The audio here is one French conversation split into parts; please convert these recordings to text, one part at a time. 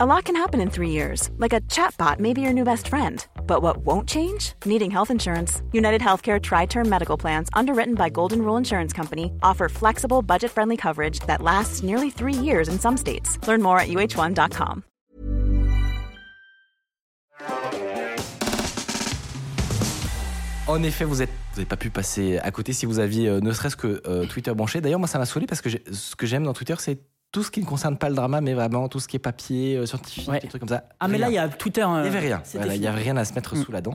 A lot can happen in three years, like a chatbot may be your new best friend. But what won't change? Needing health insurance. United Healthcare Tri Term Medical Plans, underwritten by Golden Rule Insurance Company, offer flexible, budget friendly coverage that lasts nearly three years in some states. Learn more at uh1.com. En effet, vous n'avez vous pas pu passer à côté si vous aviez euh, ne serait-ce que euh, Twitter branché. D'ailleurs, moi, ça m'a saoulé parce que ce que j'aime dans Twitter, c'est tout ce qui ne concerne pas le drama, mais vraiment tout ce qui est papier, euh, scientifique, Ouais. des trucs comme ça. Ah, mais là, il y a Twitter. Il n'y avait rien. c'était Voilà, Il n'y avait rien à se mettre Mm. sous la dent.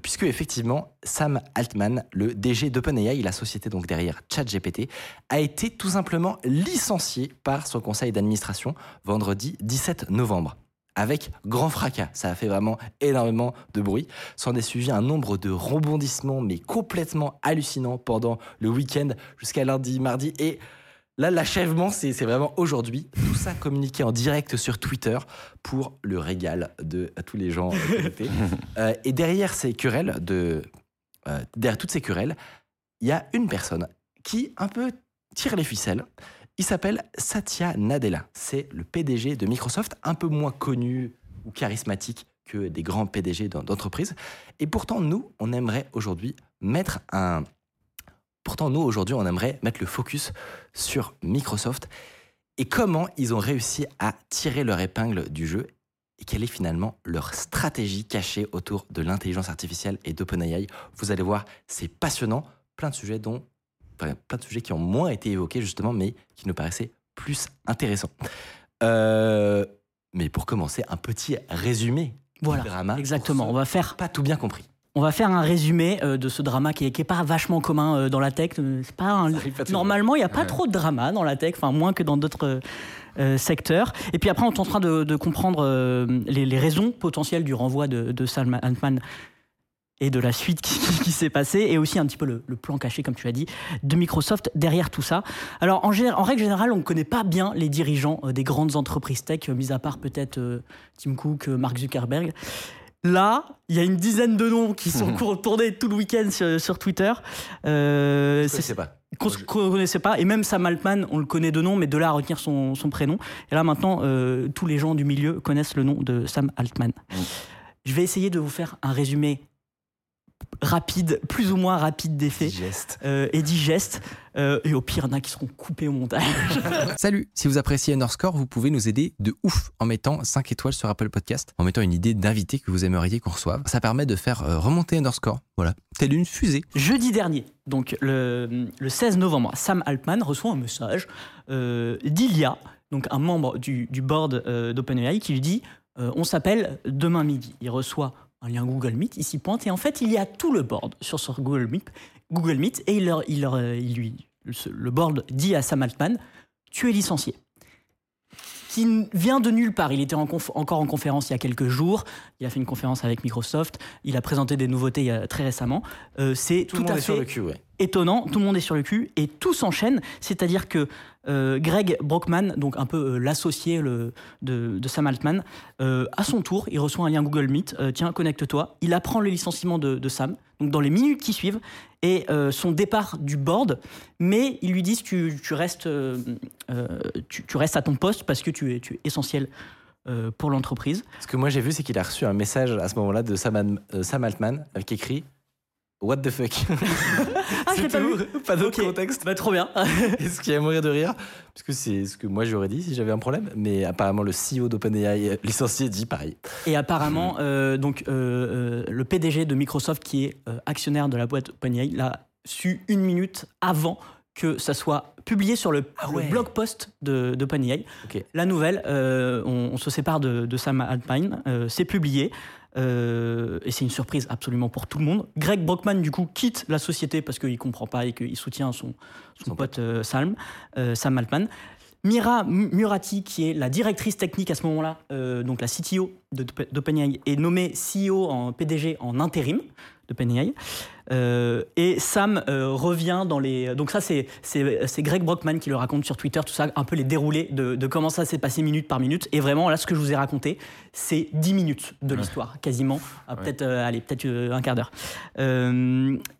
Puisque effectivement, Sam Altman, le DG d'OpenAI, la société donc derrière ChatGPT, a été tout simplement licencié par son conseil d'administration vendredi 17 novembre. Avec grand fracas, ça a fait vraiment énormément de bruit. S'en est suivi un nombre de rebondissements, mais complètement hallucinants pendant le week-end jusqu'à lundi, mardi. Et là, l'achèvement, c'est vraiment aujourd'hui. Tout ça communiqué en direct sur Twitter pour le régal de à tous les gens euh, connectés. Euh, et derrière ces querelles, de, euh, derrière toutes ces querelles, il y a une personne qui un peu tire les ficelles. Il s'appelle Satya Nadella. C'est le PDG de Microsoft, un peu moins connu ou charismatique que des grands PDG d'en- d'entreprises. Et pourtant, nous, on aimerait aujourd'hui mettre un. Pourtant, nous, aujourd'hui, on aimerait mettre le focus sur Microsoft et comment ils ont réussi à tirer leur épingle du jeu et quelle est finalement leur stratégie cachée autour de l'intelligence artificielle et d'OpenAI. Vous allez voir, c'est passionnant, plein de sujets dont enfin, plein de sujets qui ont moins été évoqués justement, mais qui nous paraissaient plus intéressants. Euh, mais pour commencer, un petit résumé Voilà, du drama. exactement. On va faire pas tout bien compris. On va faire un résumé euh, de ce drama qui est, qui est pas vachement commun euh, dans la tech. Euh, C'est pas un- pas. Normalement, il n'y a pas trop de drama dans la tech, enfin moins que dans d'autres euh, secteurs. Et puis après, on est en train de, de comprendre les, les raisons potentielles du renvoi de, de Sam Altman et de la suite qui, qui- qui s'est passée, et aussi un petit peu le, le plan caché, comme tu as dit, de Microsoft derrière tout ça. Alors, en, en règle générale, on ne connaît pas bien les dirigeants des grandes entreprises tech, mis à part peut-être Tim Cook, Mark Zuckerberg. Là, il y a une dizaine de noms qui sont tournés tout le week-end sur, sur Twitter. Euh, c'est- pas. qu'on ne connaissait pas. Et même Sam Altman, on le connaît de nom, mais de là à retenir son, son prénom. Et là maintenant, euh, tous les gens du milieu connaissent le nom de Sam Altman. Je vais essayer de vous faire un résumé rapide, plus ou moins rapide des faits. Digeste. euh, et digeste. Euh, et au pire, il y en a qui seront coupés au montage. Salut, si vous appréciez Underscore, vous pouvez nous aider de ouf en mettant 5 étoiles sur Apple Podcast, en mettant une idée d'invité que vous aimeriez qu'on reçoive. Ça permet de faire euh, remonter Underscore, voilà, telle une fusée. Jeudi dernier, donc le, le 16 novembre, Sam Altman reçoit un message euh, d'Ilia, donc un membre du, du board euh, d'OpenAI, qui lui dit euh, On s'appelle demain midi. Il reçoit un lien Google Meet, il s'y pointe, et en fait, il y a tout le board sur son Google Meet, Google Meet et il, leur, il, leur, euh, il lui, le, board dit à Sam Altman Tu es licencié. Qui vient de nulle part. Il était en encore en conférence il y a quelques jours. Il a fait une conférence avec Microsoft. Il a présenté des nouveautés a- très récemment. Euh, c'est Tout, à est sur fait le cul, ouais. Étonnant, tout le monde est sur le cul et tout s'enchaîne, c'est-à-dire que euh, Greg Brockman, donc un peu euh, l'associé de, Sam Altman, euh, à son tour, il reçoit un lien Google Meet, tiens, connecte-toi, il apprend le licenciement de, Sam, donc dans les minutes qui suivent, et son départ du board, mais ils lui disent tu, tu restes, tu, restes à ton poste parce que tu es, essentiel pour l'entreprise. Ce que moi j'ai vu, c'est qu'il a reçu un message à ce moment-là de Sam, Sam Altman avec écrit What the fuck? Ah, je l'ai C'est pas tout, vu. Pas d'autre contexte. Bah, trop bien. Et ce qui a mourir de rire, parce que c'est ce que moi j'aurais dit si j'avais un problème, mais apparemment le CEO d'OpenAI euh, licencié dit pareil. Et apparemment, euh, donc, euh, le PDG de Microsoft, qui est euh, actionnaire de la boîte OpenAI, l'a su une minute avant que ça soit publié sur le, Ah le blog post de- d'OpenAI. Ok. La nouvelle, on, on se sépare de, de Sam Altman, c'est publié. Euh, et c'est une surprise absolument pour tout le monde. Greg Brockman, du coup, quitte la société parce qu'il comprend pas et qu'il soutient son, son, Son pote euh, Sam, euh, Sam Altman. Mira Murati, qui est la directrice technique à ce moment-là, donc la CTO de- d'OpenAI, est nommée CEO en PDG en intérim d'OpenAI. Euh, et Sam euh, revient dans les. Donc, ça, c'est c'est- c'est Greg Brockman qui le raconte sur Twitter, tout ça, un peu les déroulés de, de comment ça s'est passé minute par minute. Et vraiment, là, ce que je vous ai raconté, c'est 10 minutes de l'histoire, quasiment. Peut-être, euh, allez, peut-être un quart d'heure.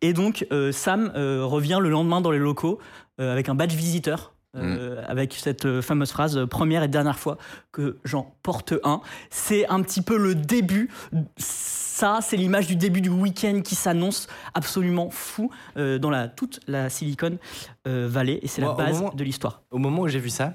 Et donc, Sam revient le lendemain dans les locaux avec un badge visiteur euh, avec cette euh, fameuse phrase euh, première et dernière fois que j'en porte un. C'est un petit peu le début. Ça, c'est l'image du début du week-end qui s'annonce absolument fou euh, dans la, toute la Silicon euh, Valley et c'est la base moment- de l'histoire. Au moment où j'ai vu ça,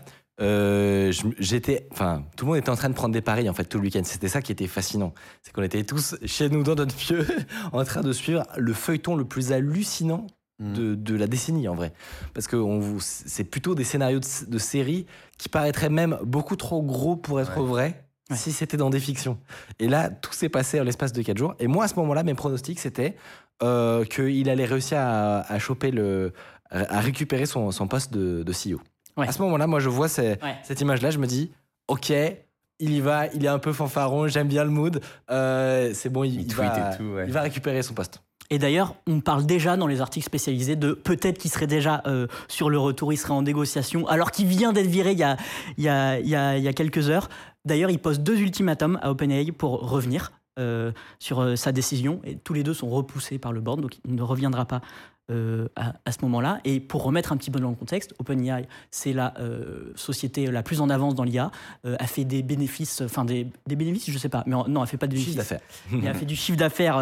j'étais, enfin, tout le monde était en train de prendre des paris en fait tout le week-end. C'était ça qui était fascinant, c'est qu'on était tous chez nous dans notre pieu, en train de suivre le feuilleton le plus hallucinant Mm. De, de la décennie en vrai, parce que c'est plutôt des scénarios de, de séries qui paraîtraient même beaucoup trop gros pour être Ouais. vrais. Ouais. Si c'était dans des fictions. Et là, tout s'est passé en l'espace de 4 jours. Et moi, à ce moment-là, mes pronostics, c'était euh, qu'il allait réussir à, à choper le. à récupérer son, son poste de, de CEO. Ouais. À ce moment-là, moi, je vois ces- Ouais. cette image-là, je me dis, OK, il y va, il est un peu fanfaron, j'aime bien le mood. euh, c'est bon, il, Il il tweet va, et tout, ouais. il va récupérer son poste. Et d'ailleurs, on parle déjà dans les articles spécialisés de peut-être qu'il serait déjà euh, sur le retour, il serait en négociation, alors qu'il vient d'être viré il y a, il y a- il y a- il y a quelques heures. D'ailleurs, il pose deux ultimatums à OpenAI pour revenir euh, sur euh, sa décision, et tous les deux sont repoussés par le board, donc il ne reviendra pas euh, à, à ce moment-là. Et pour remettre un petit peu dans le contexte, OpenAI, c'est la euh, société la plus en avance dans l'IA, euh, a fait des bénéfices, enfin des, des bénéfices, je sais pas, mais en- non, elle fait pas de Chiffre bénéfices d'affaires. il a fait du chiffre d'affaires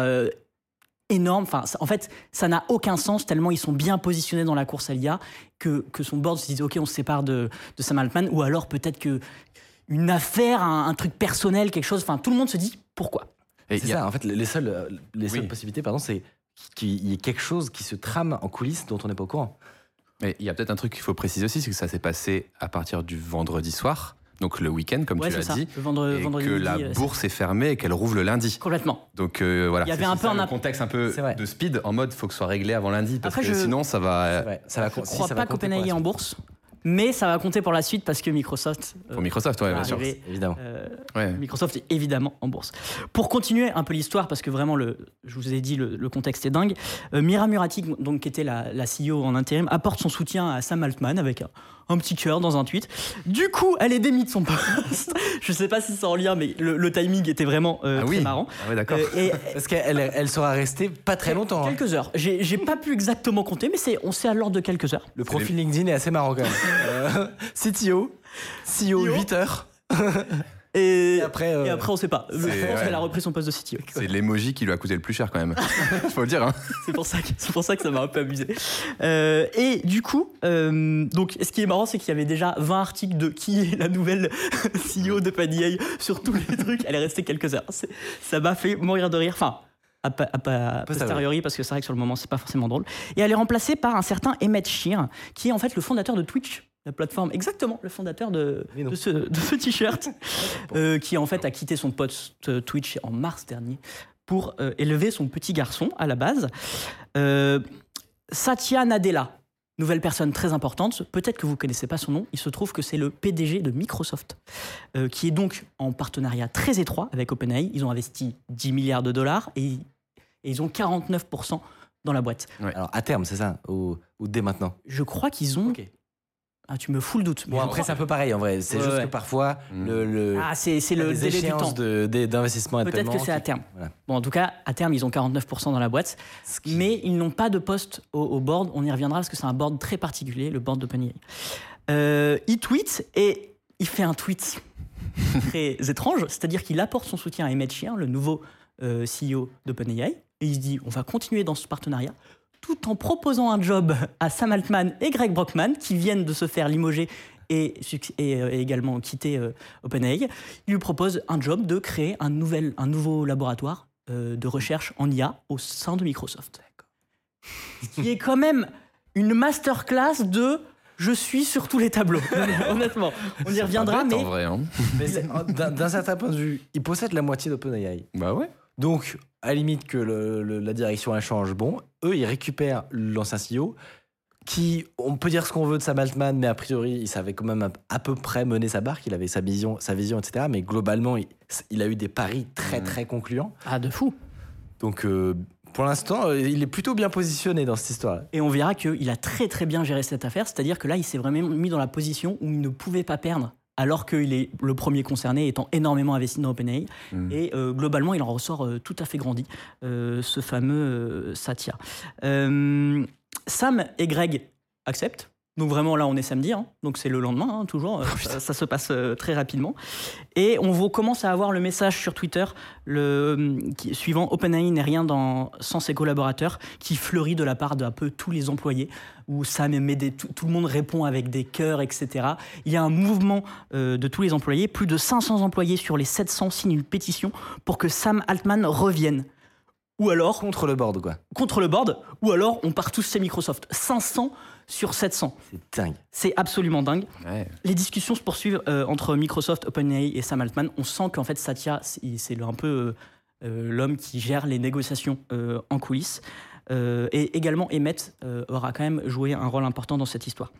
énorme. Enfin, en fait, ça n'a aucun sens tellement ils sont bien positionnés dans la course à l'IA que, que son board se dit ok, on se sépare de, de Sam Altman ou alors peut-être que une affaire, un, un truc personnel, quelque chose. Enfin, tout le monde se dit pourquoi? Et C'est a- ça, en fait, les seules, euh, les seules Oui. possibilités, pardon, c'est qu'il y ait quelque chose qui se trame en coulisses dont on n'est pas au courant. Mais il y a peut-être un truc qu'il faut préciser aussi, c'est que ça s'est passé à partir du vendredi soir, donc le week-end, comme ouais, tu l'as dit, et vendredi que midi, la euh, bourse est fermée et qu'elle rouvre le lundi. Complètement. Donc euh, voilà. Il y avait un peu un contexte un peu de speed en mode faut que ce soit réglé avant lundi parce Après, que je- sinon ça va Ouais, ça va, Je ne si, crois ça pas qu'OpenAI est en bourse, mais ça va compter pour la suite parce que Microsoft. euh, pour Microsoft, ouais, va bien sûr. arriver, Évidemment. euh, Ouais. Microsoft est évidemment en bourse. Pour continuer un peu l'histoire, parce que vraiment, le, je vous ai dit, le, le contexte est dingue, euh, Mira Murati, donc, qui était la, la CEO en intérim, apporte son soutien à Sam Altman avec un, un petit cœur dans un tweet. Du coup, elle est démise de son poste. je sais pas si c'est en lien, mais le, le timing était vraiment euh, Ah très oui. marrant. Ah ouais, d'accord. Euh, et Parce qu'elle elle sera restée pas très longtemps. hein. Quelques heures. J'ai pas pu exactement compter, mais c'est on sait à l'ordre de quelques heures. Le profil LinkedIn est assez marrant quand même. Euh, CTO, CEO, CEO. 8 heures. Et, Et après, euh, et après, on sait pas. Je pense ouais. qu'elle a repris son poste de CTO. C'est l'emoji qui lui a coûté le plus cher quand même. faut le dire. Hein. C'est pour ça que pour ça que ça m'a un peu amusé. Euh, et du coup, euh, donc ce qui est marrant, c'est qu'il y avait déjà 20 articles de qui est la nouvelle CEO de OpenAI sur tous les trucs. Elle est restée quelques heures. Ça m'a fait mourir de rire. Enfin. A pa- a posteriori, parce que c'est vrai que sur le moment, c'est pas forcément drôle. Et elle est remplacée par un certain Emmett Shear, qui est en fait le fondateur de Twitch, la plateforme, exactement, le fondateur de, ce, de ce t-shirt, euh, qui en fait a quitté son poste euh, Twitch en mars dernier pour euh, élever son petit garçon à la base. Euh, Satya Nadella, nouvelle personne très importante, peut-être que vous ne connaissez pas son nom, il se trouve que c'est le PDG de Microsoft, euh, qui est donc en partenariat très étroit avec OpenAI. Ils ont investi 10 milliards de dollars et, et ils ont 49% dans la boîte. Alors à terme, c'est ça ou, ou dès maintenant? Je crois qu'ils ont... Ah, tu me fous le doute. Bon, après, c'est un peu pareil en vrai. C'est Ouais, juste ouais. que parfois, Mm. le, le- Ah, c'est le les délai du temps. d'investissement Peut-être que c'est à terme. voilà. Bon, en tout cas, à terme, ils ont 49% dans la boîte. Qui- Mais ils n'ont pas de poste au, au board. On y reviendra parce que c'est un board très particulier, le board d'OpenAI. Euh, il tweet et il fait un tweet très étrange, c'est-à-dire qu'il apporte son soutien à Emmett Shear, le nouveau euh, CEO d'OpenAI, et il se dit on va continuer dans ce partenariat tout en proposant un job à Sam Altman et Greg Brockman qui viennent de se faire limoger et, euh, et également quitter euh, OpenAI. Il lui propose un job de créer un, nouvel, un nouveau laboratoire euh, de recherche en IA au sein de Microsoft. Ce qui est quand même une masterclass de je suis sur tous les tableaux. Honnêtement, on y reviendra, bête, mais en vrai. Hein. Mais d'un certain point de vue, il possède la moitié d'OpenAI. Bah ouais. Donc, à la limite que le- le- la direction elle change, bon, eux, ils récupèrent l'ancien CEO, qui, on peut dire ce qu'on veut de Sam Altman, mais a priori, il savait quand même à, peu près mener sa barque, il avait sa vision, sa vision etc. Mais globalement, il, il a eu des paris très, Mhm. très concluants. ah de fou. Donc, euh, pour l'instant, euh, il est plutôt bien positionné dans cette histoire. Et on verra qu'il a très très bien géré cette affaire, c'est-à-dire que là, il s'est vraiment mis dans la position où il ne pouvait pas perdre, alors qu'il est le premier concerné, étant énormément investi dans OpenAI. Mm. Et euh, globalement, il en ressort euh, tout à fait grandi, euh, ce fameux Satya. Sam et Greg acceptent. Donc vraiment là on est samedi, hein. donc c'est le lendemain hein, toujours, euh, ça, ça se passe euh, très rapidement. Et on vous commence à avoir le message sur Twitter le, qui, suivant OpenAI n'est rien dans, sans ses collaborateurs qui fleurit de la part d'un peu tous les employés où Sam des, tout, tout le monde répond avec des cœurs, etc. Il y a un mouvement euh, de tous les employés, plus de 500 employés sur les 700 signent une pétition pour que Sam Altman revienne. Ou alors Contre le board, quoi. contre le board, ou alors on part tous chez Microsoft. 500 sur 700. C'est dingue. C'est absolument dingue. Ouais. Les discussions se poursuivent euh, entre Microsoft, OpenAI et Sam Altman. On sent qu'en fait Satya, c'est un peu euh, euh, l'homme qui gère les négociations euh, en coulisses. Euh, et également Emmett euh, aura quand même joué un rôle important dans cette histoire.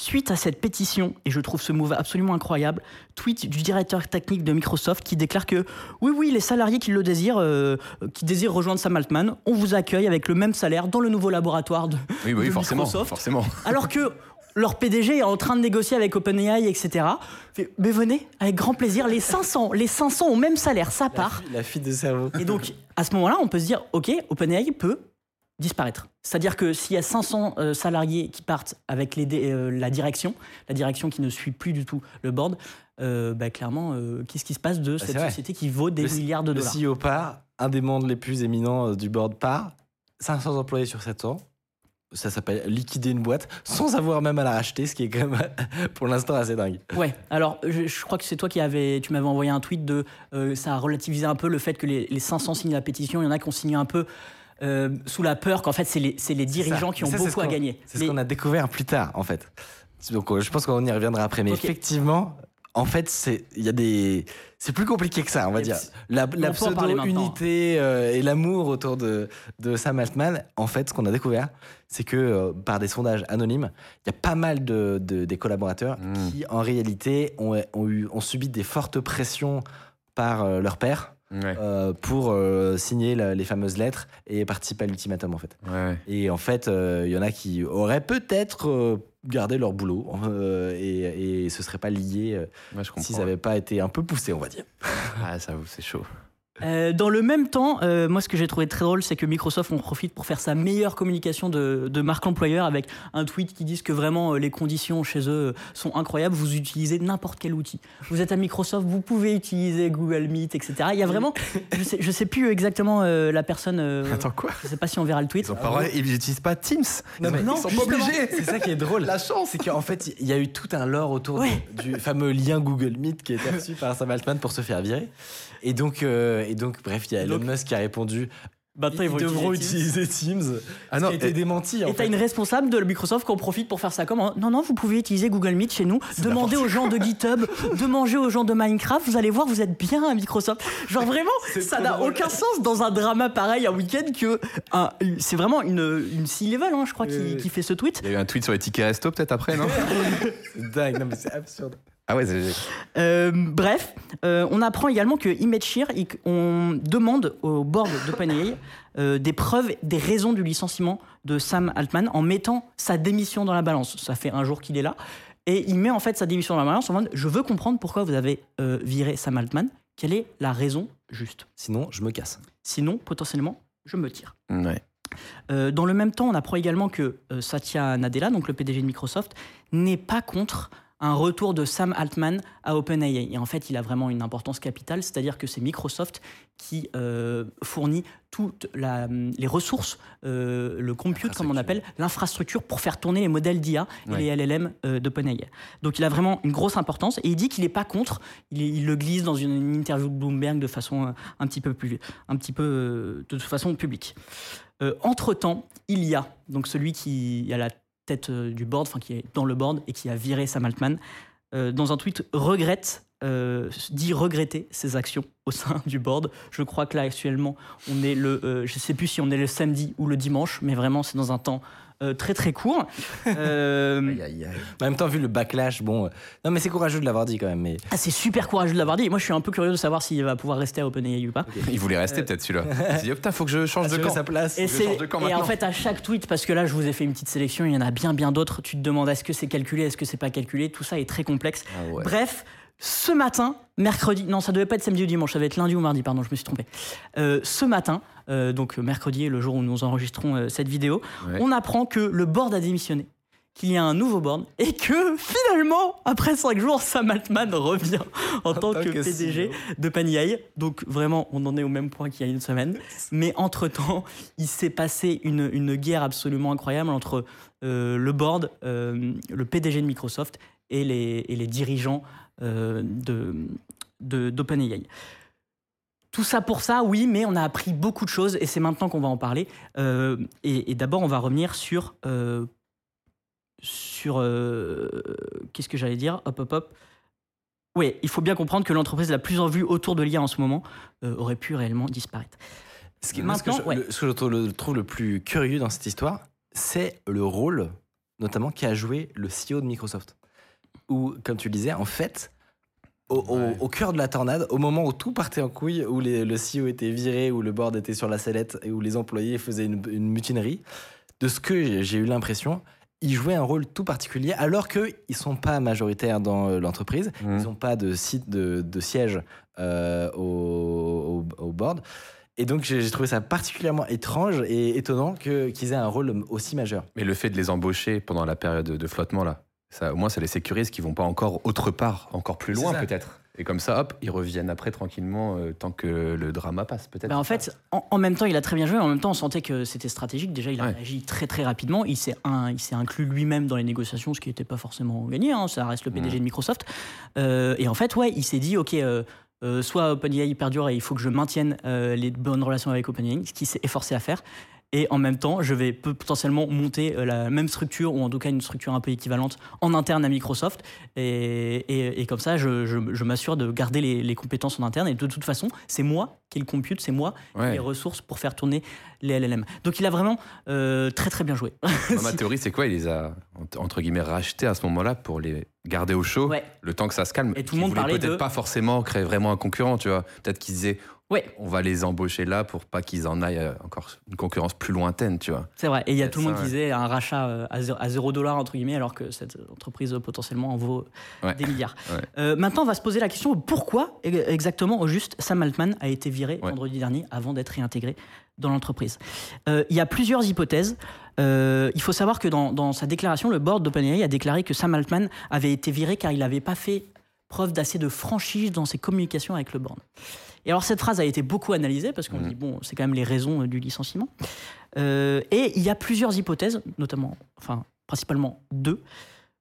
Suite à cette pétition, et je trouve ce move absolument incroyable, tweet du directeur technique de Microsoft qui déclare que oui, oui, les salariés qui le désirent, euh, qui désirent rejoindre Sam Altman, on vous accueille avec le même salaire dans le nouveau laboratoire de, Oui, oui, de forcément, Microsoft. forcément. Alors que leur PDG est en train de négocier avec OpenAI, etc. Fait, Mais venez, avec grand plaisir, les 500, les 500 au même salaire, ça part. La fuite de cerveau. Et donc, à ce moment-là, on peut se dire, OK, OpenAI peut disparaître. C'est-à-dire que s'il y a 500 euh, salariés qui partent avec les euh, la direction, la direction qui ne suit plus du tout le board, euh, bah, clairement, qu'est-ce qui se passe de c'est cette société qui vaut des Le- milliards de Le dollars? CEO part, un des membres les plus éminents du board part, 500 employés sur 700. Ça s'appelle liquider une boîte sans avoir même à la racheter, ce qui est quand même pour l'instant assez dingue. Ouais, alors je, je crois que c'est toi qui avais, tu m'avais envoyé un tweet de euh, ça a relativisé un peu le fait que les, les 500 signent la pétition, il y en a qui ont signé un peu euh, sous la peur qu'en fait c'est les, c'est les dirigeants qui ont Ça, c'est ce beaucoup à gagner. C'est ce qu'on a découvert plus tard, en fait. Donc, euh, je pense qu'on y reviendra après. Mais effectivement, en fait, c'est il y a des, c'est plus compliqué que ça, on va Et dire. La, la pseudo-unité euh, et l'amour autour de, de Sam Altman, en fait, ce qu'on a découvert, c'est que euh, par des sondages anonymes, il y a pas mal de, de- des collaborateurs Mm. qui, en réalité, ont, ont, eu, ont subi des fortes pressions par euh, leur père Ouais, euh, pour euh, signer la- les fameuses lettres et participer à l'ultimatum, en fait. ouais. Et en fait, euh, il y en a qui auraient peut-être euh, gardé leur boulot euh, et, et ce serait pas lié euh, Ouais, s'ils n'avaient pas été un peu poussés, on va dire. Ah, ça vous, c'est chaud. Euh, dans le même temps, euh, moi ce que j'ai trouvé très drôle, c'est que Microsoft en profite pour faire sa meilleure communication de, de marque employeur avec un tweet qui dit que vraiment euh, les conditions chez eux sont incroyables. Vous utilisez n'importe quel outil. Vous êtes à Microsoft, vous pouvez utiliser Google Meet, etc. Il y a vraiment, je sais, je sais plus exactement euh, la personne. euh, Attends, quoi je sais pas si on verra le tweet. Ils n'utilisent pas Teams. Non, mais non, ils sont pas obligés. C'est ça qui est drôle. La chance, c'est qu'en fait, il y a eu tout un lore autour du fameux lien Google Meet qui a été reçu par Sam Altman pour se faire virer. Et donc, euh, et donc bref, il y a Elon Donc- Musk qui a répondu Maintenant, ils, devront utiliser Teams. Ah ce non, qui a été et- démenti. En Et t'as une responsable de Microsoft qui en profite pour faire ça comme hein. non non vous pouvez utiliser Google Meet chez nous demandez aux gens de GitHub demandez aux gens de Minecraft vous allez voir vous êtes bien à Microsoft genre vraiment ça n'a aucun sens dans un drama pareil un week-end que un- c'est vraiment une une C-level hein, je crois qui, qui fait ce tweet Il y a eu un tweet sur les tickets resto peut-être après, non C'est dingue, non mais c'est absurde. Ah ouais, c'est- Euh, bref, euh, on apprend également que il- on demande au board d'OpenAI euh, des preuves, des raisons du licenciement de Sam Altman en mettant sa démission dans la balance. Ça fait un jour qu'il est là. Et il met en fait sa démission dans la balance en mode Je veux comprendre pourquoi vous avez euh, viré Sam Altman. Quelle est la raison juste? Sinon, je me casse. Sinon, potentiellement, je me tire. ouais. Euh, dans le même temps, on apprend également que euh, Satya Nadella, donc le PDG de Microsoft, n'est pas contre un retour de Sam Altman à OpenAI. Et en fait, il a vraiment une importance capitale, c'est-à-dire que c'est Microsoft qui euh, fournit toutes la- les ressources, euh, le compute, comme on appelle, l'infrastructure pour faire tourner les modèles d'IA et Ouais. les LLM euh, d'OpenAI. Donc il a vraiment une grosse importance et il dit qu'il n'est pas contre, il, le glisse dans une, une interview de Bloomberg de façon euh, un petit peu plus, un petit peu de façon publique. Euh, entre-temps, il y a donc celui qui à la euh, du board, enfin qui est dans le board et qui a viré Sam Altman, euh, dans un tweet regrette, euh, dit regretter ses actions au sein du board. Je crois que là actuellement, on est le, euh, je sais plus si on est le samedi ou le dimanche, mais vraiment c'est dans un temps euh, très très court. Euh, Aïe, aïe, aïe. En même temps, vu le backlash, bon. euh, Non, mais c'est courageux de l'avoir dit quand même. Mais ah, c'est super courageux de l'avoir dit. Moi, je suis un peu curieux de savoir s'il va pouvoir rester à OpenAI ou pas. Il voulait rester peut-être celui-là. Il s'est dit, oh putain, faut que je change de camp. sa place. Et, Je c'est- change de camp et en maintenant. fait, à chaque tweet, parce que là, je vous ai fait une petite sélection, il y en a bien, bien d'autres. Tu te demandes est-ce que c'est calculé, est-ce que c'est pas calculé? Tout ça est très complexe. Ah ouais. Bref, ce matin, mercredi, non, ça devait pas être samedi ou dimanche, ça devait être lundi ou mardi, pardon, je me suis trompé. Euh, ce matin, euh, donc mercredi, le jour où nous enregistrons euh, cette vidéo, Ouais. on apprend que le board a démissionné, qu'il y a un nouveau board et que finalement, après 5 jours, Sam Altman revient en, tant, que, PDG de Paniai. Donc vraiment, on en est au même point qu'il y a une semaine. Mais entre-temps, il s'est passé une, une, guerre absolument incroyable entre euh, le board, euh, le PDG de Microsoft et les, et les dirigeants euh, d'OpenAI. De, tout ça pour ça, oui, mais on a appris beaucoup de choses et c'est maintenant qu'on va en parler. et, et d'abord, on va revenir sur sur. Euh, qu'est-ce que j'allais dire? Hop, hop, hop. Oui, il faut bien comprendre que l'entreprise la plus en vue autour de l'IA en ce moment euh, aurait pu réellement disparaître. Ce, qui, Maintenant, ce, que je, le, ce que je trouve le, plus curieux dans cette histoire, c'est le rôle, notamment, qu'a joué le CEO de Microsoft. Où, comme tu le disais, en fait, au, cœur de la tornade, au moment où tout partait en couille, où le CEO était viré, où le board était sur la sellette et où les employés faisaient une, une mutinerie, de ce que j'ai eu l'impression, ils jouaient un rôle tout particulier alors qu'ils ne sont pas majoritaires dans euh, l'entreprise, mmh. ils n'ont pas de site de, siège euh, au, board. Et donc j'ai trouvé ça particulièrement étrange et étonnant qu'ils aient un rôle aussi majeur. Mais le fait de les embaucher pendant la période de flottement là, ça, au moins ça les sécurise qu'ils vont pas encore autre part, encore plus loin peut-être. Et comme ça, hop, ils reviennent après tranquillement euh, tant que le drama passe, peut-être. Bah, en fait, en, même temps, il a très bien joué. En même temps, on sentait que c'était stratégique. Déjà, il a agi très très rapidement. Il s'est inclus lui-même dans les négociations, ce qui n'était pas forcément gagné. Hein. Ça reste le PDG mm. de Microsoft. Euh, et en fait, ouais, il s'est dit, ok. Euh, soit OpenAI perdure et il faut que je maintienne les bonnes relations avec OpenAI, ce qu'il s'est efforcé à faire et en même temps, je vais potentiellement monter euh, la même structure, ou en tout cas une structure un peu équivalente, en interne à Microsoft. Et, et, comme ça, je, je, m'assure de garder les, les, compétences en interne. Et de toute façon, c'est moi qui le compute, c'est moi qui ai les ressources pour faire tourner les LLM. Donc il a vraiment euh, très très bien joué. ma théorie, c'est quoi? Il les a, entre guillemets, rachetés à ce moment-là pour les garder au chaud, le temps que ça se calme. Et tout le monde parlait peut-être pas forcément créer vraiment un concurrent, tu vois. Peut-être qu'ils disaient Ouais. On va les embaucher là pour pas qu'ils en aillent euh, encore une concurrence plus lointaine, tu vois. C'est vrai. Et il y a tout le monde qui disait un rachat euh, à zéro dollar, entre guillemets, alors que cette entreprise potentiellement en vaut des milliards. Euh, maintenant, on va se poser la question pourquoi exactement, au juste, Sam Altman a été viré vendredi dernier avant d'être réintégré dans l'entreprise? il y a plusieurs hypothèses. il faut savoir que dans, dans sa déclaration, le board d'OpenAI a déclaré que Sam Altman avait été viré car il n'avait pas fait preuve d'assez de franchise dans ses communications avec le board. Et alors cette phrase a été beaucoup analysée parce qu'on mmh. dit bon, c'est quand même les raisons euh, du licenciement. Euh, et il y a plusieurs hypothèses, notamment, enfin principalement deux.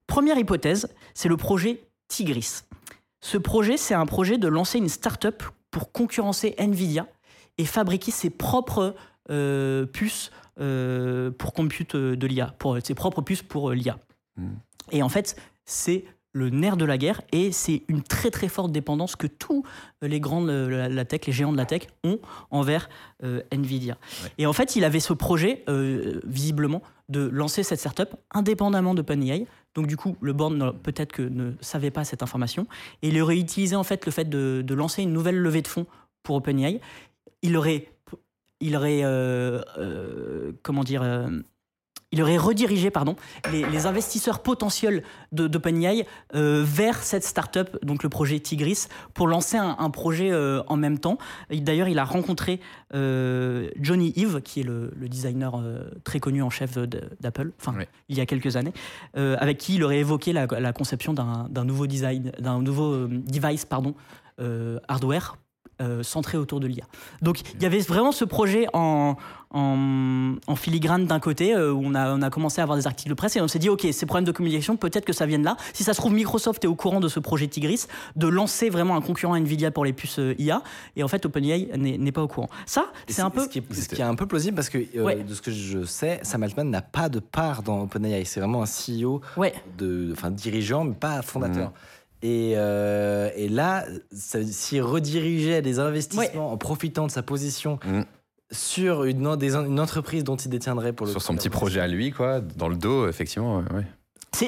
Première hypothèse, c'est le projet Tigris. Ce projet, c'est un projet de lancer une start-up pour concurrencer Nvidia et fabriquer ses propres euh, puces pour compute de l'IA, pour ses propres puces pour l'IA. Mmh. Et en fait, c'est le nerf de la guerre et c'est une très très forte dépendance que tous les grands de la tech, les géants de la tech ont envers euh, Nvidia. Et en fait, il avait ce projet, euh, visiblement, de lancer cette startup indépendamment de OpenAI. Donc du coup, le board peut-être que ne savait pas cette information et il aurait utilisé en fait le fait de, lancer une nouvelle levée de fonds pour OpenAI. Il aurait, il aurait, euh, comment dire il aurait redirigé pardon, les, investisseurs potentiels d'OpenAI euh, vers cette startup, donc le projet Tigris, pour lancer un, projet euh, en même temps. D'ailleurs, il a rencontré euh, Johnny Ive, qui est le, designer très connu en chef d'Apple, enfin, il y a quelques années, avec qui il aurait évoqué la, la conception d'un nouveau design, d'un nouveau device, pardon, hardware euh, centré autour de l'IA. Donc il y avait vraiment ce projet en, en, filigrane d'un côté, euh, où on a, on a commencé à avoir des articles de presse et on s'est dit, OK, ces problèmes de communication, peut-être que ça vienne là. Si ça se trouve, Microsoft est au courant de ce projet Tigris, de lancer vraiment un concurrent Nvidia pour les puces euh, IA, et en fait, OpenAI n'est pas au courant. Ça, c'est un peu... Ce qui, est, ce qui, est, un peu plausible parce que, de ce que je sais, Sam Altman n'a pas de part dans OpenAI. C'est vraiment un CEO, de, enfin dirigeant, mais pas fondateur. Mmh. Et, euh, et, là, s'il redirigeait des investissements en profitant de sa position mm. sur une, une, entreprise dont il détiendrait pour le Sur son petit projet à lui, quoi, dans le dos, effectivement. Ouais.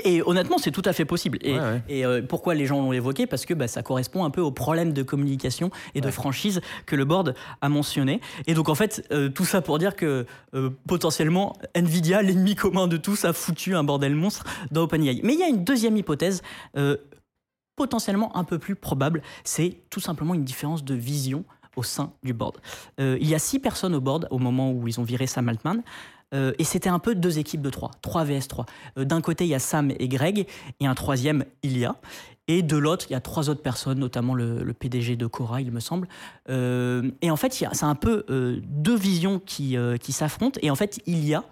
Et honnêtement, c'est tout à fait possible. Et, et euh, pourquoi les gens l'ont évoqué? Parce que bah, ça correspond un peu au problème de communication et de franchise que le board a mentionné. Et donc, en fait, euh, tout ça pour dire que potentiellement, Nvidia, l'ennemi commun de tous, a foutu un bordel monstre dans OpenAI. Mais il y a une deuxième hypothèse potentiellement un peu plus probable, c'est tout simplement une différence de vision au sein du board. Euh, il y a six personnes au board au moment où ils ont viré Sam Altman. Euh, et c'était un peu deux équipes de trois, 3 vs 3. D'un côté, il y a Sam et Greg, et un troisième, Ilia. Et de l'autre, il y a trois autres personnes, notamment le, PDG de Cora, il me semble. Euh, et en fait, c'est un peu euh, deux visions qui, qui s'affrontent. Et en fait, Ilia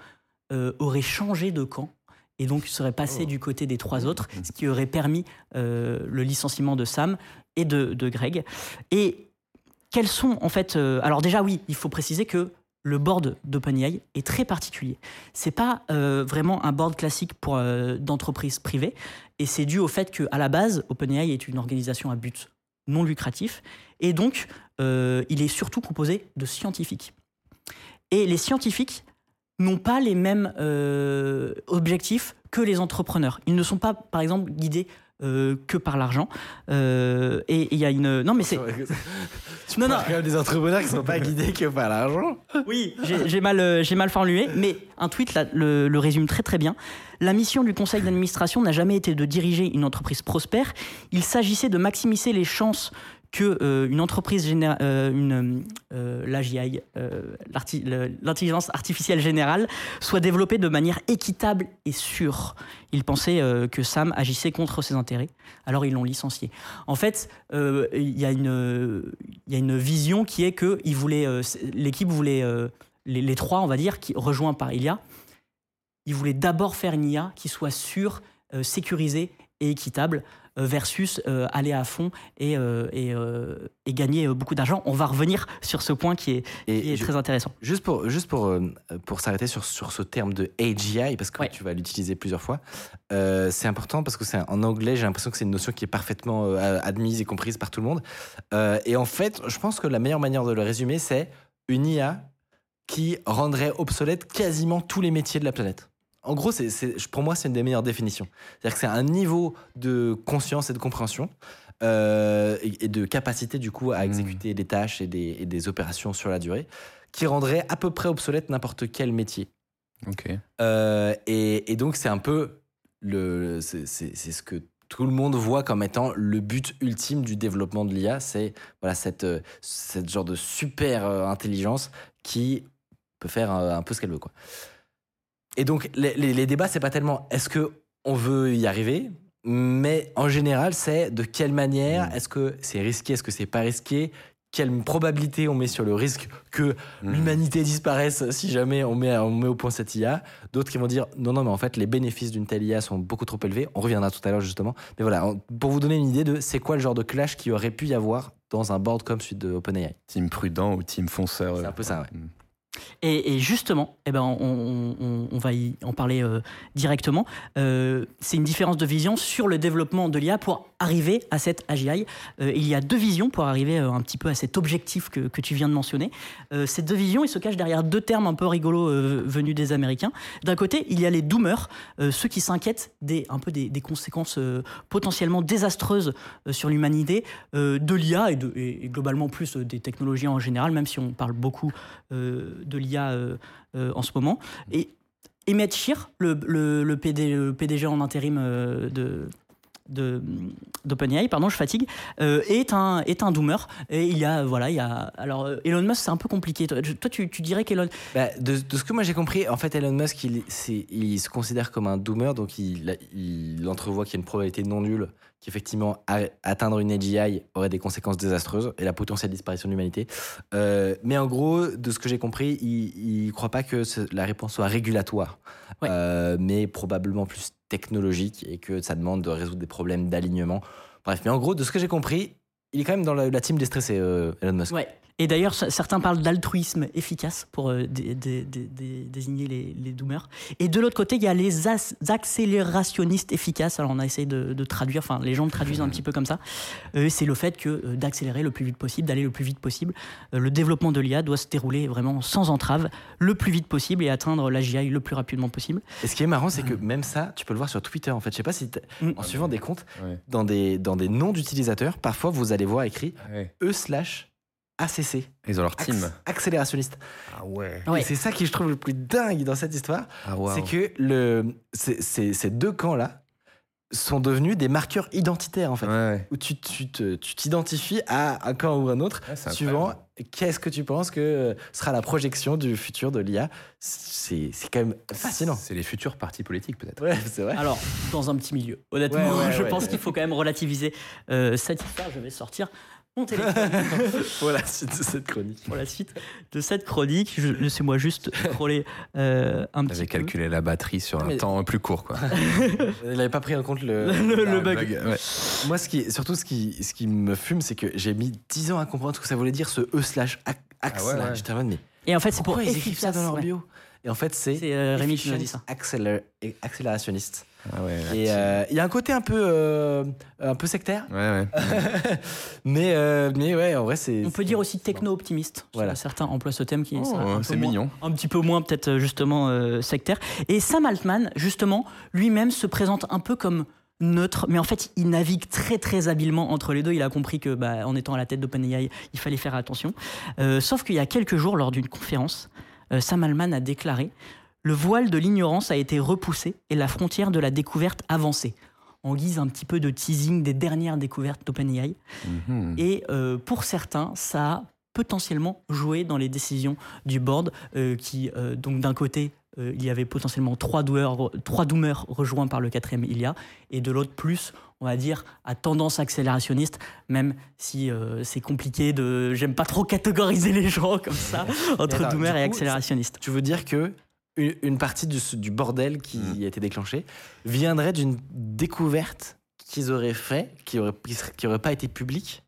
aurait changé de camp et donc serait passé oh. du côté des trois autres, ce qui aurait permis le licenciement de Sam et de, de Greg. Et quels sont en fait euh, Alors déjà oui, il faut préciser que le board d'OpenAI est très particulier. C'est pas euh, vraiment un board classique pour euh, d'entreprises privées, et c'est dû au fait qu'à la base, OpenAI est une organisation à but non lucratif, et donc il est surtout composé de scientifiques. Et les scientifiques n'ont pas les mêmes objectifs que les entrepreneurs. Ils ne sont pas, par exemple, guidés euh, que par l'argent. Euh, et il y a une. Non, mais c'est. non, non. Il y a des entrepreneurs qui ne sont pas guidés que par l'argent. Oui, j'ai mal, euh, j'ai mal formulé, mais un tweet là, le, le, résume très très bien. La mission du conseil d'administration n'a jamais été de diriger une entreprise prospère. Il s'agissait de maximiser les chances que euh, une entreprise euh, une euh, l'AGI, l'intelligence artificielle générale, soit développée de manière équitable et sûre. Ils pensaient que Sam agissait contre ses intérêts, alors ils l'ont licencié. En fait, il y, a une il y a une vision qui est que l'équipe voulait les, trois, on va dire, qui rejoint par Ilia, ils voulaient d'abord faire une IA qui soit sûre, sécurisée et équitable versus euh, aller à fond et, euh, et, gagner beaucoup d'argent. On va revenir sur ce point qui est, très intéressant. Juste pour, juste pour, pour s'arrêter sur, sur ce terme de AGI, parce que tu vas l'utiliser plusieurs fois, c'est important parce que c'est en anglais, j'ai l'impression que c'est une notion qui est parfaitement admise et comprise par tout le monde. et en fait, je pense que la meilleure manière de le résumer, c'est une IA qui rendrait obsolète quasiment tous les métiers de la planète. En gros, c'est, pour moi, c'est une des meilleures définitions. C'est-à-dire que c'est un niveau de conscience et de compréhension euh, et, de capacité, du coup, à exécuter des tâches et des, opérations sur la durée qui rendrait à peu près obsolète n'importe quel métier. Ok. Euh, et, donc, c'est un peu le. C'est, ce que tout le monde voit comme étant le but ultime du développement de l'IA. C'est voilà, cette, cette genre de super euh, intelligence qui peut faire un peu ce qu'elle veut. Quoi. Et donc, les, les, débats, c'est pas tellement est-ce que on veut y arriver, mais en général, c'est de quelle manière, mm. est-ce que c'est risqué, est-ce que c'est pas risqué, quelle probabilité on met sur le risque que mm. l'humanité disparaisse si jamais on met, on met au point cette IA. D'autres qui vont dire non, non, mais en fait, les bénéfices d'une telle IA sont beaucoup trop élevés. On reviendra tout à l'heure justement. Mais voilà, pour vous donner une idée de c'est quoi le genre de clash qui aurait pu y avoir dans un board comme celui de OpenAI. Team prudent ou team fonceur. C'est un peu ça, ouais. Mm. Et, justement, eh ben, on, va y en parler euh, directement. Euh, c'est une différence de vision sur le développement de l'IA pour arriver à cette AGI. Euh, il y a deux visions pour arriver un petit peu à cet objectif que, tu viens de mentionner. ces deux visions, ils se cachent derrière deux termes un peu rigolos venus des Américains. D'un côté, il y a les doomers, ceux qui s'inquiètent des, un peu des, conséquences potentiellement désastreuses sur l'humanité de l'IA et, globalement plus des technologies en général, même si on parle beaucoup de l'IA euh, euh, en ce moment. Et Emmett Shear, le, PDG en intérim euh, de, d'OpenAI, pardon, je fatigue, est un est un doomer et il y a voilà il y a alors Elon Musk c'est un peu compliqué. Toi, tu, tu dirais qu'Elon bah, de, de, ce que moi j'ai compris, en fait Elon Musk il, il se considère comme un doomer donc il, il entrevoit qu'il y a une probabilité non nulle qu'effectivement atteindre une AGI aurait des conséquences désastreuses et la potentielle disparition de l'humanité. Euh, mais en gros, de ce que j'ai compris, il ne croit pas que la réponse soit régulatoire, euh, mais probablement plus technologique et que ça demande de résoudre des problèmes d'alignement. Bref, mais en gros, de ce que j'ai compris, il est quand même dans la, team déstressée, euh, Elon Musk. Et d'ailleurs, certains parlent d'altruisme efficace pour euh, désigner les, les, doomers. Et de l'autre côté, il y a les accélérationnistes efficaces. Alors, on a essayé de, traduire, enfin, les gens le traduisent un petit peu comme ça. Euh, c'est le fait que euh, d'accélérer le plus vite possible, d'aller le plus vite possible. le développement de l'IA doit se dérouler vraiment sans entrave, le plus vite possible et atteindre la GI le plus rapidement possible. Et ce qui est marrant, c'est que même ça, tu peux le voir sur Twitter. En fait, je sais pas si, mm. en suivant des comptes, dans, des, dans des noms d'utilisateurs, parfois vous allez voir écrit E slash ACC. Ils ont leur team. accélérationniste. Ah ouais. Et c'est ça qui je trouve le plus dingue dans cette histoire. Ah, C'est que le, ces deux camps-là sont devenus des marqueurs identitaires en fait. Où tu t'identifies à un camp ou un autre suivant qu'est-ce que tu penses que euh, sera la projection du futur de l'IA C'est c'est quand même fascinant. C'est les futurs partis politiques, peut-être. Ouais, c'est vrai. Alors, dans un petit milieu. Honnêtement, Ouais, ouais, je ouais. pense qu'il faut quand même relativiser euh, cette histoire. Je vais sortir mon téléphone voilà, c'est cette chronique. pour la suite de cette chronique. Je- Laissez-moi juste scroller euh, un petit J'avais peu. calculé la batterie sur un Mais- temps plus court, quoi. Il n'avait pas pris en compte le. Le- le bug. ouais. Moi, ce qui, surtout, ce qui, ce qui me fume, c'est que j'ai mis 10 ans à comprendre ce que ça voulait dire, ce E slash ac- axe. Ah ouais, là. ouais. J'étais en mode, mais Et en fait, c'est pour pourquoi ils écrivent ça efficace, dans leur ouais. bio Et en fait, c'est. C'est euh, Rémi qui nous a dit ça. Accélér- accélérationniste. Ah ouais, Et euh, il y a un côté un peu, euh, un peu sectaire, ouais, ouais. mais, euh, mais ouais, en vrai, c'est. On peut dire aussi techno-optimiste. Voilà. Certains emploient ce thème qui est Oh, moins- mignon. un petit peu moins peut-être justement euh, sectaire. Et Sam Altman, justement, lui-même se présente un peu comme neutre, mais en fait, il navigue très très habilement entre les deux. Il a compris que, bah, en étant à la tête d'OpenAI, il fallait faire attention. Euh, sauf qu'il y a quelques jours, lors d'une conférence, euh, Sam Altman a déclaré le voile de l'ignorance a été repoussé et la frontière de la découverte avancée. En guise un petit peu de teasing des dernières découvertes d'OpenAI. Mhm. Et euh, pour certains, ça a potentiellement joué dans les décisions du board, euh, qui, euh, donc d'un côté, il y avait potentiellement trois doomers, trois doomers rejoints par le quatrième Ilia, et de l'autre, plus, on va dire, à tendance accélérationniste, même si euh, c'est compliqué de. J'aime pas trop catégoriser les gens comme ça, entre doomers et accélérationniste. Tu veux dire que une, une partie du, du bordel qui Mm. a été déclenché viendrait d'une découverte qu'ils auraient fait, qui aurait, qui serait- qui aurait pas été publique,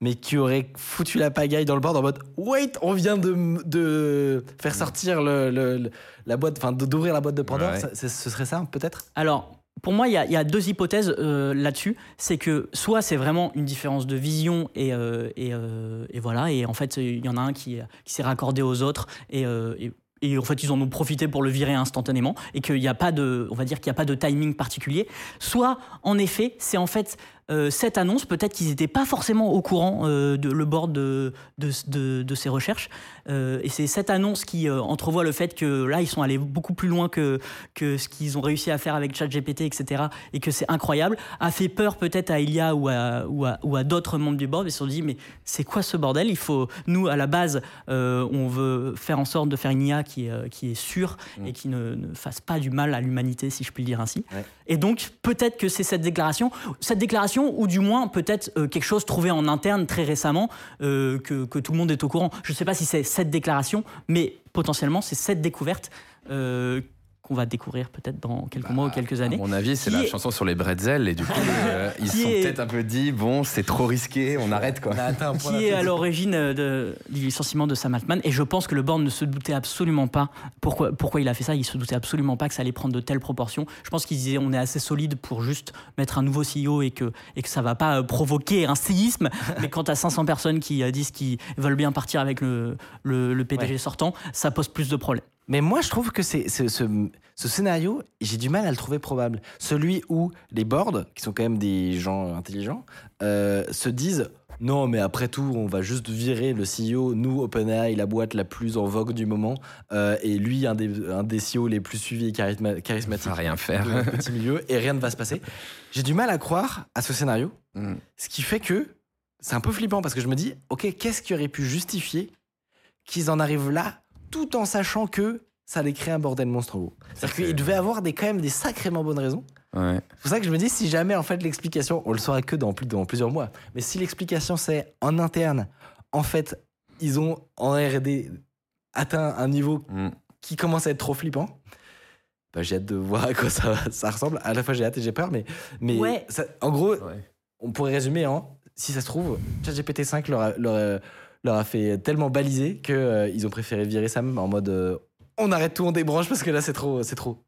mais qui aurait foutu la pagaille dans le board en mode Wait, on vient de, de faire sortir le, le- le- la boîte, enfin d'ouvrir la boîte de Pandore. Ouais. Ça- c'est- ce serait ça, peut-être? Alors, pour moi, il y, a- il y a deux hypothèses euh, là-dessus. C'est que soit c'est vraiment une différence de vision et, euh, et, euh, et voilà, et en fait, il y en a un qui, qui s'est raccordé aux autres et, euh, et- et en fait, ils en ont profité pour le virer instantanément et qu'il n'y a pas de, on va dire qu'il n'y a pas de timing particulier. Soit, en effet, c'est en fait euh, cette annonce, peut-être qu'ils n'étaient pas forcément au courant euh, de le board de, de, de- de ces recherches. Euh, et c'est cette annonce qui euh, entrevoit le fait que là, ils sont allés beaucoup plus loin que, que ce qu'ils ont réussi à faire avec ChatGPT, etc. Et que c'est incroyable. A fait peur peut-être à Ilia ou à, ou à, ou à d'autres membres du board. Ils se sont dit, mais c'est quoi ce bordel? Il faut, nous, à la base, on veut faire en sorte de faire une IA qui est, qui est sûre Mm. et qui ne, ne fasse pas du mal à l'humanité, si je puis le dire ainsi. Ouais. Et donc, peut-être que c'est cette déclaration, cette déclaration, ou du moins peut-être euh, quelque chose trouvé en interne très récemment, euh, que, tout le monde est au courant. Je ne sais pas si c'est cette déclaration, mais potentiellement c'est cette découverte euh, qu'on va découvrir peut-être dans quelques mois ou quelques À années. mon avis, c'est la est- chanson sur les bretzels et du coup, euh, ils Qui sont est- peut-être un peu dit bon, c'est trop risqué, on arrête quoi. qui est à l'origine euh, de- du licenciement de Sam Altman. Et je pense que le board ne se doutait absolument pas pourquoi, pourquoi il a fait ça. Il se doutait absolument pas que ça allait prendre de telles proportions. Je pense qu'il disait on est assez solide pour juste mettre un nouveau CEO et que, et que ça va pas euh, provoquer un séisme. Mais quand tu as 500 personnes qui disent qu'ils veulent bien partir avec le, le, le PDG Ouais. sortant, ça pose plus de problèmes. Mais moi, je trouve que c'est ce, ce scénario, j'ai du mal à le trouver probable. Celui où les boards, qui sont quand même des gens intelligents, euh, se disent non, mais après tout, on va juste virer le CEO, nous, OpenAI, la boîte la plus en vogue du moment, euh, et lui, un des, un des CEO les plus suivis et charisma- charismatiques rien faire. de petit milieu, et rien ne va se passer. J'ai du mal à croire à ce scénario, Mm. ce qui fait que c'est un peu flippant parce que je me dis, ok, qu'est-ce qui aurait pu justifier qu'ils en arrivent là, tout en sachant que ça allait créer un bordel monstrueux. C'est-à-dire fait- qu'il devait avoir des, quand même des sacrément bonnes raisons. Ouais. C'est pour ça que je me dis, si jamais en fait l'explication, on le saura que dans, plus, dans plusieurs mois, mais si l'explication c'est en interne, en fait, ils ont en R&D atteint un niveau Mm. qui commence à être trop flippant. Bah, j'ai hâte de voir à quoi ça, ça ressemble. À la fois j'ai hâte et j'ai peur, mais, mais Ouais. ça- en gros, Ouais. on pourrait résumer en si ça se trouve, ChatGPT 5 leur leur, a- leur a fait tellement baliser qu'ils ont préféré virer Sam en mode euh, on arrête tout, on débranche parce que là c'est trop, c'est trop.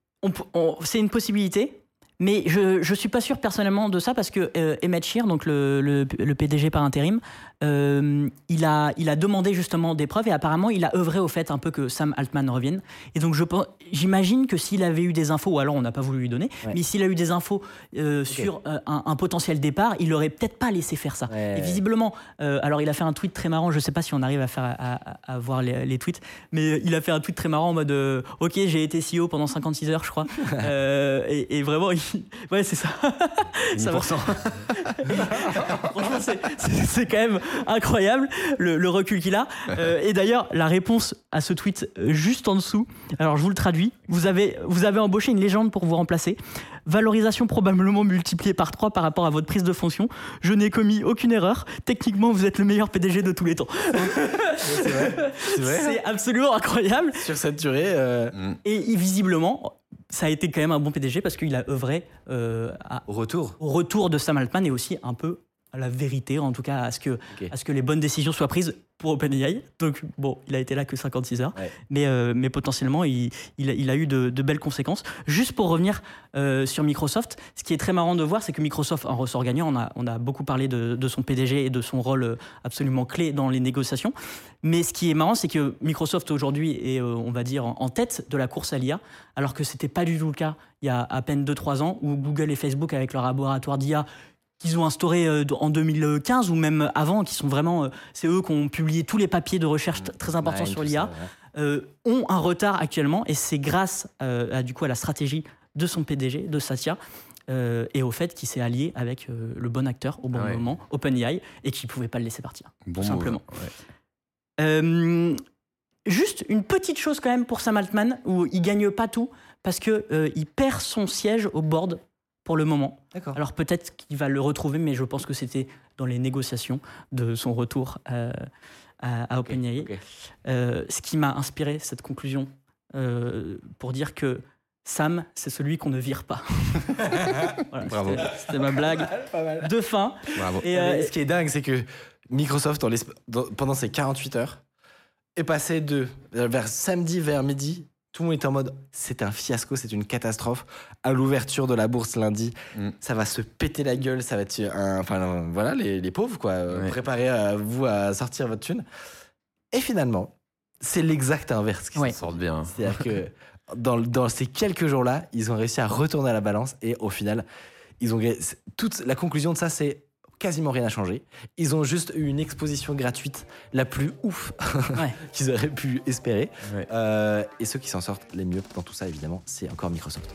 C'est une possibilité. Mais je ne suis pas sûr personnellement de ça parce que euh, Emmett Shear, donc le- le PDG par intérim, euh, il, a, il a demandé justement des preuves et apparemment il a œuvré au fait un peu que Sam Altman revienne. Et donc je pense- j'imagine que s'il avait eu des infos, ou alors on n'a pas voulu lui donner, Ouais. mais s'il a eu des infos euh, sur euh, un, un potentiel départ, il aurait peut-être pas laissé faire ça. Ouais. Et visiblement, alors il a fait un tweet très marrant, je sais pas si on arrive à faire à, à- à voir les, les tweets, mais il a fait un tweet très marrant en mode Ok, j'ai été CEO pendant 56 heures, je crois. Et, et vraiment, il. Ouais, c'est ça. ça va. 10%. Franchement, c'est quand même incroyable le, le recul qu'il a. Euh, et d'ailleurs, la réponse à ce tweet euh, juste en dessous, alors je vous le traduis, vous avez, vous avez embauché une légende pour vous remplacer. Valorisation probablement multipliée par 3 par rapport à votre prise de fonction. Je n'ai commis aucune erreur. Techniquement, vous êtes le meilleur PDG de tous les temps. C'est absolument incroyable. Sur cette durée, euh, Mm. Et visiblement, ça a été quand même un bon PDG parce qu'il a œuvré euh, à- au retour. au retour de Sam Altman et aussi un peu à la vérité, en tout cas à ce que, à ce que les bonnes décisions soient prises pour OpenAI. Donc bon, il a été là que 56 heures, Ouais. mais, euh, mais potentiellement il, il, a, il a eu de, de belles conséquences. Juste pour revenir euh, sur Microsoft, ce qui est très marrant de voir, c'est que Microsoft en ressort gagnant. On a, on a beaucoup parlé de, de son PDG et de son rôle euh, absolument clé dans les négociations. Mais ce qui est marrant, c'est que Microsoft aujourd'hui est, euh, on va dire, en, en tête de la course à l'IA, alors que c'était pas du tout le cas il y a à peine 2-3 ans, où Google et Facebook, avec leur laboratoire d'IA, qu'ils ont instauré euh, en 2015 ou même avant, qui sont vraiment, euh, c'est eux qui ont publié tous les papiers de recherche t- très importants sur l'IA, ouais. euh, ont un retard actuellement, et c'est grâce euh, à, du coup, à la stratégie de son PDG, de Satya, euh, et au fait qu'il s'est allié avec le bon acteur au bon Ah ouais. moment, OpenAI, et qu'il ne pouvait pas le laisser partir. Bon Tout simplement. Juste une petite chose quand même pour Sam Altman, où il gagne pas tout, parce euh, il perd son siège au board pour le moment. D'accord. Alors peut-être qu'il va le retrouver, mais je pense que c'était dans les négociations de son retour euh, à, à OpenAI. Euh, ce qui m'a inspiré cette conclusion euh, pour dire que Sam, c'est celui qu'on ne vire pas. Voilà, Bravo. c'était- C'était ma blague de fin. Bravo. Et, euh, ce qui est dingue, c'est que Microsoft, dans l'esp- dans- pendant ces 48 heures, est passé de vers samedi vers midi. Tout le monde était en mode c'est un fiasco, c'est une catastrophe. À l'ouverture de la bourse lundi, Mm. ça va se péter la gueule, ça va être un. Enfin euh, voilà, les, les pauvres, quoi. Euh, Ouais. Préparez à vous à sortir votre thune. Et finalement, c'est l'exact inverse qui Ouais. sortent bien. c'est-à-dire que dans, dans ces quelques jours-là, ils ont réussi à retourner à la balance et au final, ils ont toute la conclusion de ça, c'est quasiment rien n'a changé. Ils ont juste eu une exposition gratuite la plus ouf ouais. qu'ils auraient pu espérer. Ouais. Euh, et ceux qui s'en sortent les mieux dans tout ça, évidemment, c'est encore Microsoft.